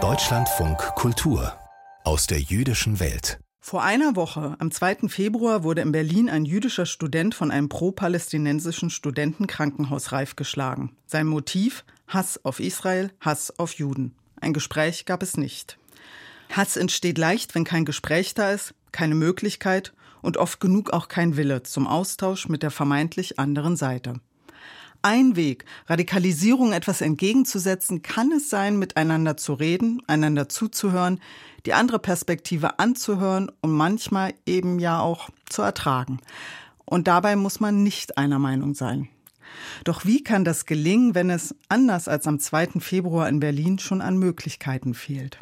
Deutschlandfunk Kultur aus der jüdischen Welt. Vor einer Woche, am 2. Februar, wurde in Berlin ein jüdischer Student von einem pro-palästinensischen Studentenkrankenhaus reif geschlagen. Sein Motiv? Hass auf Israel, Hass auf Juden. Ein Gespräch gab es nicht. Hass entsteht leicht, wenn kein Gespräch da ist, keine Möglichkeit und oft genug auch kein Wille zum Austausch mit der vermeintlich anderen Seite. Ein Weg, Radikalisierung etwas entgegenzusetzen, kann es sein, miteinander zu reden, einander zuzuhören, die andere Perspektive anzuhören und manchmal eben ja auch zu ertragen. Und dabei muss man nicht einer Meinung sein. Doch wie kann das gelingen, wenn es, anders als am 2. Februar in Berlin, schon an Möglichkeiten fehlt?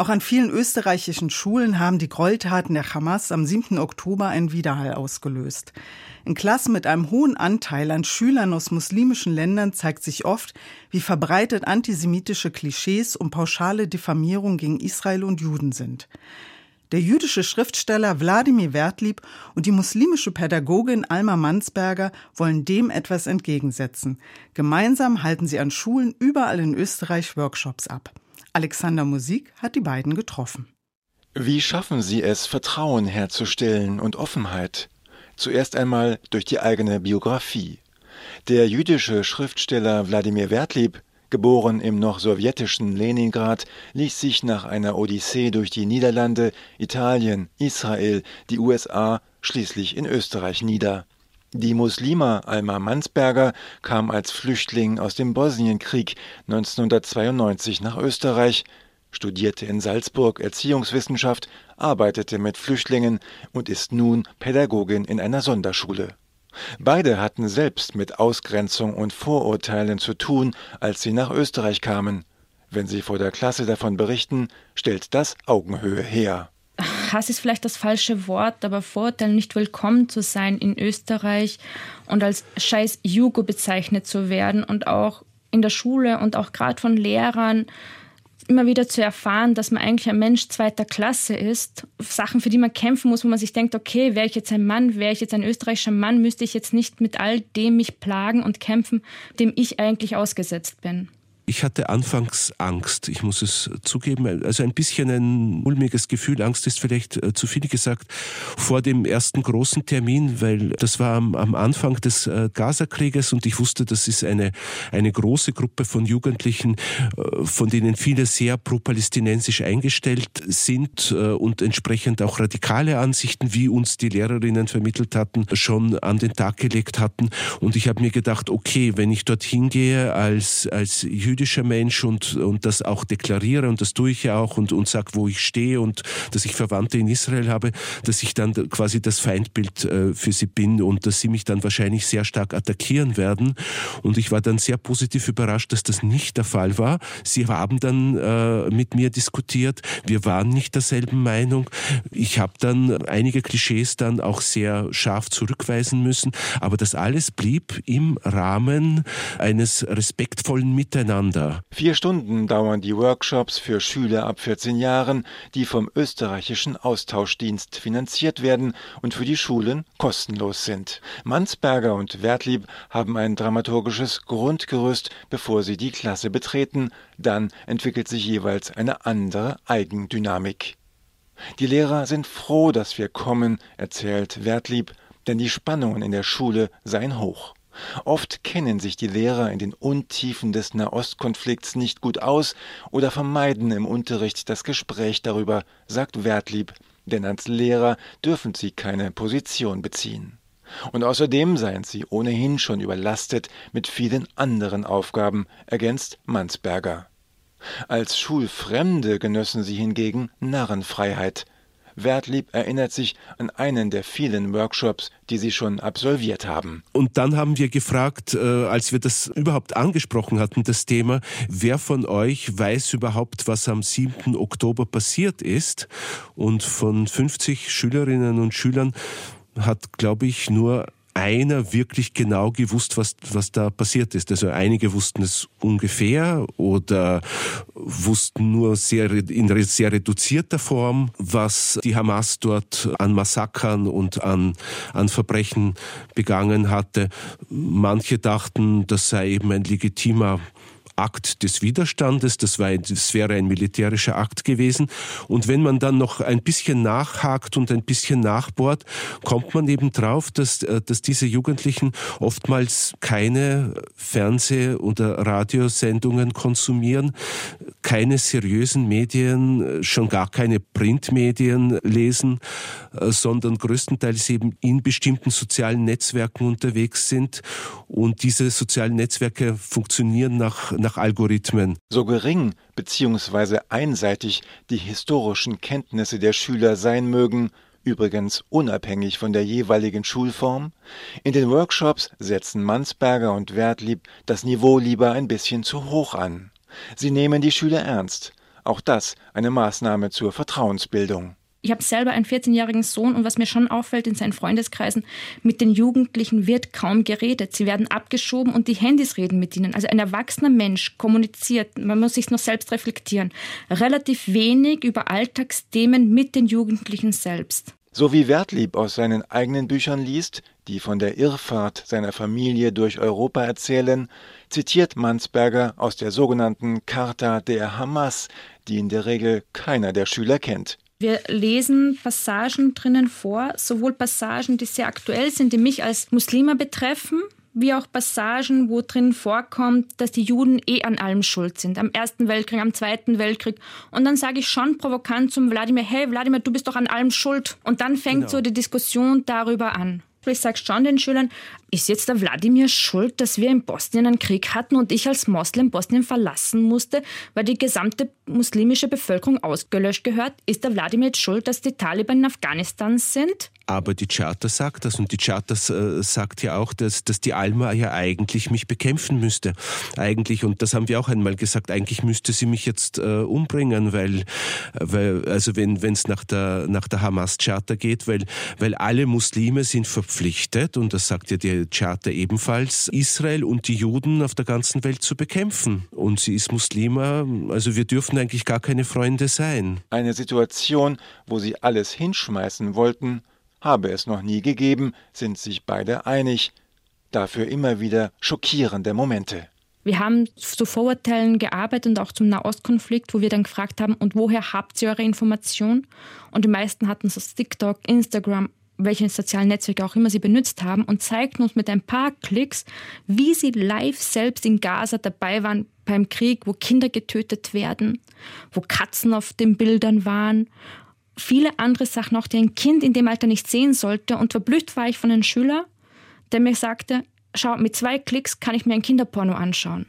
Auch an vielen österreichischen Schulen haben die Gräueltaten der Hamas am 7. Oktober einen Widerhall ausgelöst. In Klassen mit einem hohen Anteil an Schülern aus muslimischen Ländern zeigt sich oft, wie verbreitet antisemitische Klischees und pauschale Diffamierung gegen Israel und Juden sind. Der jüdische Schriftsteller Wladimir Wertlieb und die muslimische Pädagogin Alma Mansberger wollen dem etwas entgegensetzen. Gemeinsam halten sie an Schulen überall in Österreich Workshops ab. Alexander Musik hat die beiden getroffen. Wie schaffen Sie es, Vertrauen herzustellen und Offenheit? Zuerst einmal durch die eigene Biografie. Der jüdische Schriftsteller Wladimir Wertlieb, geboren im noch sowjetischen Leningrad, ließ sich nach einer Odyssee durch die Niederlande, Italien, Israel, die USA schließlich in Österreich nieder. Die Muslima Alma Mansberger kam als Flüchtling aus dem Bosnienkrieg 1992 nach Österreich, studierte in Salzburg Erziehungswissenschaft, arbeitete mit Flüchtlingen und ist nun Pädagogin in einer Sonderschule. Beide hatten selbst mit Ausgrenzung und Vorurteilen zu tun, als sie nach Österreich kamen. Wenn sie vor der Klasse davon berichten, stellt das Augenhöhe her. Hass ist vielleicht das falsche Wort, aber Vorurteil nicht willkommen zu sein in Österreich und als scheiß Jugo bezeichnet zu werden und auch in der Schule und auch gerade von Lehrern immer wieder zu erfahren, dass man eigentlich ein Mensch zweiter Klasse ist, Sachen, für die man kämpfen muss, wo man sich denkt, okay, wäre ich jetzt ein Mann, wäre ich jetzt ein österreichischer Mann, müsste ich jetzt nicht mit all dem mich plagen und kämpfen, dem ich eigentlich ausgesetzt bin. Ich hatte anfangs Angst, ich muss es zugeben, also ein bisschen ein mulmiges Gefühl. Angst ist vielleicht äh, zu viel gesagt vor dem ersten großen Termin, weil das war am, am Anfang des äh, Gaza-Krieges und ich wusste, das ist eine, eine große Gruppe von Jugendlichen, äh, von denen viele sehr pro-palästinensisch eingestellt sind und entsprechend auch radikale Ansichten, wie uns die Lehrerinnen vermittelt hatten, schon an den Tag gelegt hatten. Und ich habe mir gedacht, okay, wenn ich dorthin gehe als, als jüdischer jüdischer Mensch und, und das auch deklariere und das tue ich ja auch und, und sage, wo ich stehe und dass ich Verwandte in Israel habe, dass ich dann quasi das Feindbild äh, für sie bin und dass sie mich dann wahrscheinlich sehr stark attackieren werden. Und ich war dann sehr positiv überrascht, dass das nicht der Fall war. Sie haben dann äh, mit mir diskutiert. Wir waren nicht derselben Meinung. Ich habe dann einige Klischees dann auch sehr scharf zurückweisen müssen. Aber das alles blieb im Rahmen eines respektvollen Miteinander miteinander. Vier Stunden dauern die Workshops für Schüler ab 14 Jahren, die vom österreichischen Austauschdienst finanziert werden und für die Schulen kostenlos sind. Mansberger und Wertlieb haben ein dramaturgisches Grundgerüst, bevor sie die Klasse betreten. Dann entwickelt sich jeweils eine andere Eigendynamik. Die Lehrer sind froh, dass wir kommen, erzählt Wertlieb, denn die Spannungen in der Schule seien hoch. Oft kennen sich die Lehrer in den Untiefen des Nahostkonflikts nicht gut aus oder vermeiden im Unterricht das Gespräch darüber, sagt Wertlieb, denn als Lehrer dürfen sie keine Position beziehen. Und außerdem seien sie ohnehin schon überlastet mit vielen anderen Aufgaben, ergänzt Mansberger. Als Schulfremde genössen sie hingegen Narrenfreiheit, Wertlieb erinnert sich an einen der vielen Workshops, die sie schon absolviert haben. Und dann haben wir gefragt, äh, als wir das überhaupt angesprochen hatten, das Thema, wer von euch weiß überhaupt, was am 7. Oktober passiert ist? Und von 50 Schülerinnen und Schülern hat, glaube ich, nur einer wirklich genau gewusst, was, was da passiert ist. Also einige wussten es ungefähr oder wussten nur sehr, in sehr reduzierter Form, was die Hamas dort an Massakern und an, an Verbrechen begangen hatte. Manche dachten, das sei eben ein legitimer Akt des Widerstandes, das, war, das wäre ein militärischer Akt gewesen. Und wenn man dann noch ein bisschen nachhakt und ein bisschen nachbohrt, kommt man eben drauf, dass, äh, dass diese Jugendlichen oftmals keine Fernseh- oder Radiosendungen konsumieren, keine seriösen Medien, schon gar keine Printmedien lesen, äh, sondern größtenteils eben in bestimmten sozialen Netzwerken unterwegs sind. Und diese sozialen Netzwerke funktionieren nach, nach Algorithmen. So gering bzw. einseitig die historischen Kenntnisse der Schüler sein mögen, übrigens unabhängig von der jeweiligen Schulform, in den Workshops setzen Mansberger und Wertlieb das Niveau lieber ein bisschen zu hoch an. Sie nehmen die Schüler ernst. Auch das eine Maßnahme zur Vertrauensbildung. Ich habe selber einen 14-jährigen Sohn und was mir schon auffällt in seinen Freundeskreisen, mit den Jugendlichen wird kaum geredet. Sie werden abgeschoben und die Handys reden mit ihnen. Also ein erwachsener Mensch kommuniziert, man muss sich noch selbst reflektieren, relativ wenig über Alltagsthemen mit den Jugendlichen selbst. So wie Wertlieb aus seinen eigenen Büchern liest, die von der Irrfahrt seiner Familie durch Europa erzählen, zitiert Mansberger aus der sogenannten Charta der Hamas, die in der Regel keiner der Schüler kennt. Wir lesen Passagen drinnen vor, sowohl Passagen, die sehr aktuell sind, die mich als Muslima betreffen, wie auch Passagen, wo drin vorkommt, dass die Juden eh an allem schuld sind. Am Ersten Weltkrieg, am Zweiten Weltkrieg. Und dann sage ich schon provokant zum Wladimir, hey Wladimir, du bist doch an allem schuld. Und dann fängt genau. so die Diskussion darüber an. Ich sage schon den Schülern, ist jetzt der Wladimir schuld, dass wir in Bosnien einen Krieg hatten und ich als Moslem Bosnien verlassen musste, weil die gesamte muslimische Bevölkerung ausgelöscht gehört? Ist der Wladimir jetzt schuld, dass die Taliban in Afghanistan sind? Aber die Charta sagt das und die Charta äh, sagt ja auch, dass, dass die Alma ja eigentlich mich bekämpfen müsste. Eigentlich, und das haben wir auch einmal gesagt, eigentlich müsste sie mich jetzt äh, umbringen, weil, weil also wenn es nach der, nach der Hamas-Charta geht, weil, weil alle Muslime sind verpflichtet, und das sagt ja die Charta ebenfalls, Israel und die Juden auf der ganzen Welt zu bekämpfen. Und sie ist Muslima, also wir dürfen eigentlich gar keine Freunde sein. Eine Situation, wo sie alles hinschmeißen wollten, habe es noch nie gegeben, sind sich beide einig. Dafür immer wieder schockierende Momente. Wir haben zu Vorurteilen gearbeitet und auch zum Nahostkonflikt, wo wir dann gefragt haben, und woher habt ihr eure Information? Und die meisten hatten so TikTok, Instagram, welche sozialen Netzwerke auch immer sie benutzt haben und zeigten uns mit ein paar Klicks, wie sie live selbst in Gaza dabei waren beim Krieg, wo Kinder getötet werden, wo Katzen auf den Bildern waren viele andere Sachen auch, die ein Kind in dem Alter nicht sehen sollte. Und verblüfft war ich von einem Schüler, der mir sagte, schau, mit zwei Klicks kann ich mir ein Kinderporno anschauen.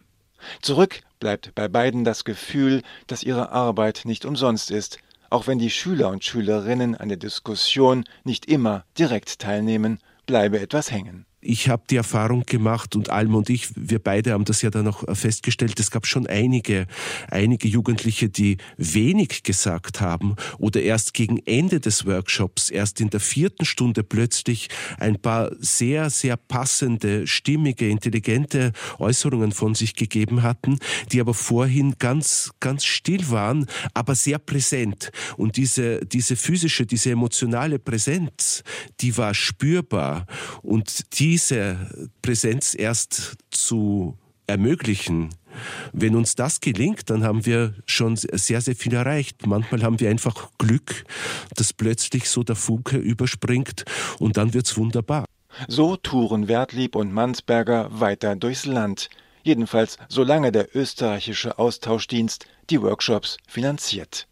Zurück bleibt bei beiden das Gefühl, dass ihre Arbeit nicht umsonst ist, auch wenn die Schüler und Schülerinnen an der Diskussion nicht immer direkt teilnehmen, bleibe etwas hängen ich habe die Erfahrung gemacht und Alma und ich, wir beide haben das ja dann auch festgestellt, es gab schon einige, einige Jugendliche, die wenig gesagt haben oder erst gegen Ende des Workshops, erst in der vierten Stunde plötzlich ein paar sehr, sehr passende, stimmige, intelligente Äußerungen von sich gegeben hatten, die aber vorhin ganz, ganz still waren, aber sehr präsent. Und diese, diese physische, diese emotionale Präsenz, die war spürbar und die diese Präsenz erst zu ermöglichen, wenn uns das gelingt, dann haben wir schon sehr, sehr viel erreicht. Manchmal haben wir einfach Glück, dass plötzlich so der Funke überspringt und dann wird's wunderbar. So touren Wertlieb und Mansberger weiter durchs Land. Jedenfalls solange der österreichische Austauschdienst die Workshops finanziert.